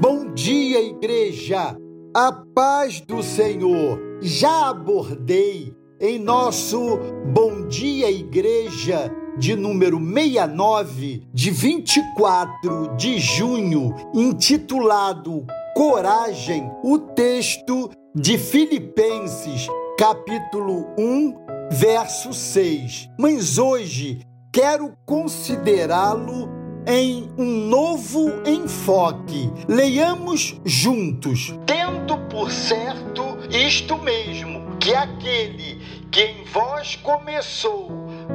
Bom dia, igreja. A paz do Senhor. Já abordei em nosso Bom Dia Igreja de número 69, de 24 de junho, intitulado Coragem, o texto de Filipenses, capítulo 1, verso 6. Mas hoje quero considerá-lo em um novo enfoque. Leiamos juntos. Tendo por certo isto mesmo, que aquele que em vós começou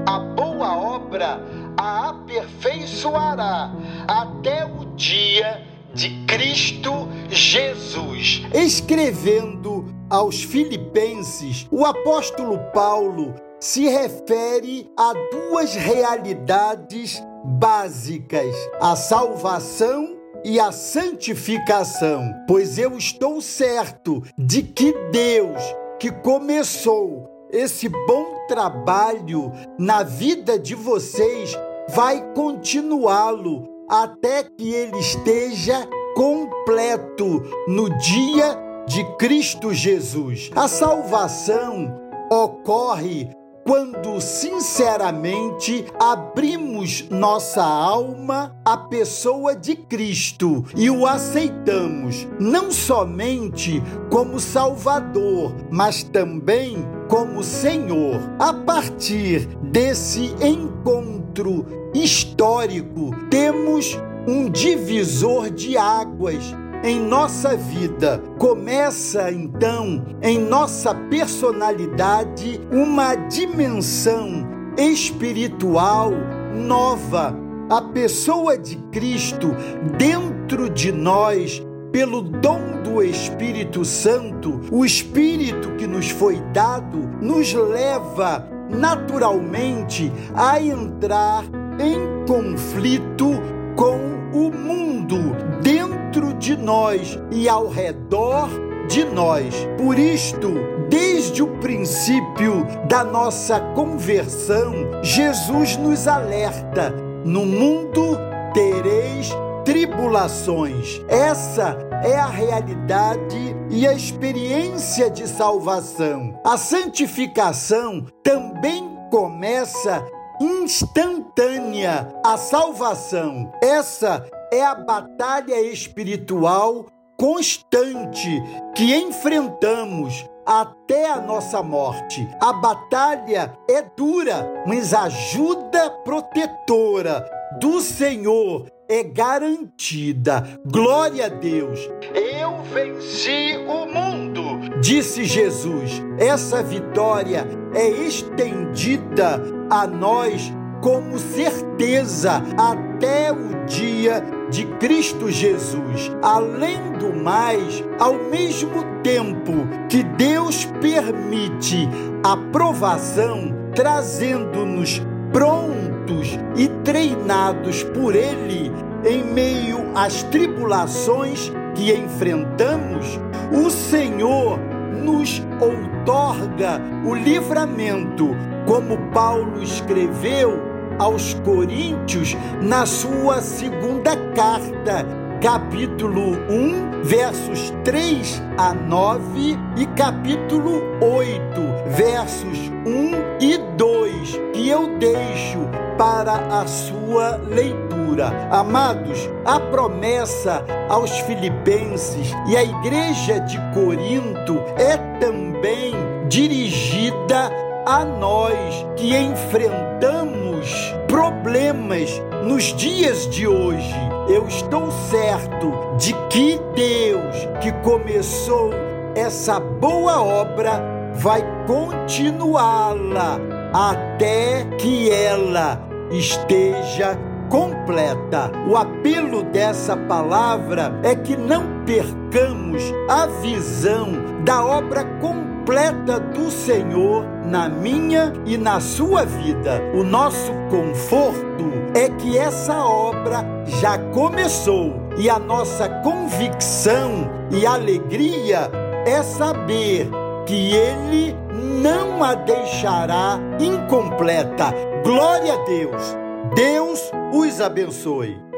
a boa obra a aperfeiçoará até o dia de Cristo Jesus. Escrevendo aos Filipenses, o apóstolo Paulo se refere a duas realidades básicas: a salvação e a santificação. Pois eu estou certo de que Deus, que começou esse bom trabalho na vida de vocês, vai continuá-lo até que ele esteja completo no dia de Cristo Jesus. A salvação ocorre quando sinceramente abrimos nossa alma à pessoa de Cristo e o aceitamos, não somente como Salvador, mas também como Senhor. A partir desse encontro histórico, temos um divisor de águas em nossa vida. Começa então em nossa personalidade uma dimensão espiritual nova. A pessoa de Cristo dentro de nós pelo dom do Espírito Santo, o Espírito que nos foi dado, nos leva naturalmente a entrar em conflito com o mundo dentro de nós e ao redor de nós. Por isto, desde o princípio da nossa conversão, Jesus nos alerta: no mundo tereis tribulações. Essa é a realidade e a experiência de salvação. A santificação também começa instantânea a salvação. Essa é a batalha espiritual constante que enfrentamos até a nossa morte. A batalha é dura, mas a ajuda protetora do Senhor é garantida. Glória a Deus. Eu venci o mundo, disse Jesus. Essa vitória é estendida a nós como certeza até o dia de Cristo Jesus. Além do mais, ao mesmo tempo que Deus permite a provação, trazendo-nos prontos e treinados por Ele em meio às tribulações que enfrentamos, o Senhor nos outorga o livramento, como Paulo escreveu aos Coríntios na sua segunda carta, capítulo 1, versos 3 a 9 e capítulo 8, versos 1 e 2, que eu deixo para a sua leitura. Amados, a promessa aos filipenses e à igreja de Corinto é também dirigida a nós que enfrentamos problemas nos dias de hoje. Eu estou certo de que Deus, que começou essa boa obra, vai continuá-la até que ela esteja completa. O apelo dessa palavra é que não percamos a visão da obra completa completa do Senhor na minha e na sua vida. O nosso conforto é que essa obra já começou e a nossa convicção e alegria é saber que Ele não a deixará incompleta. Glória a Deus! Deus os abençoe.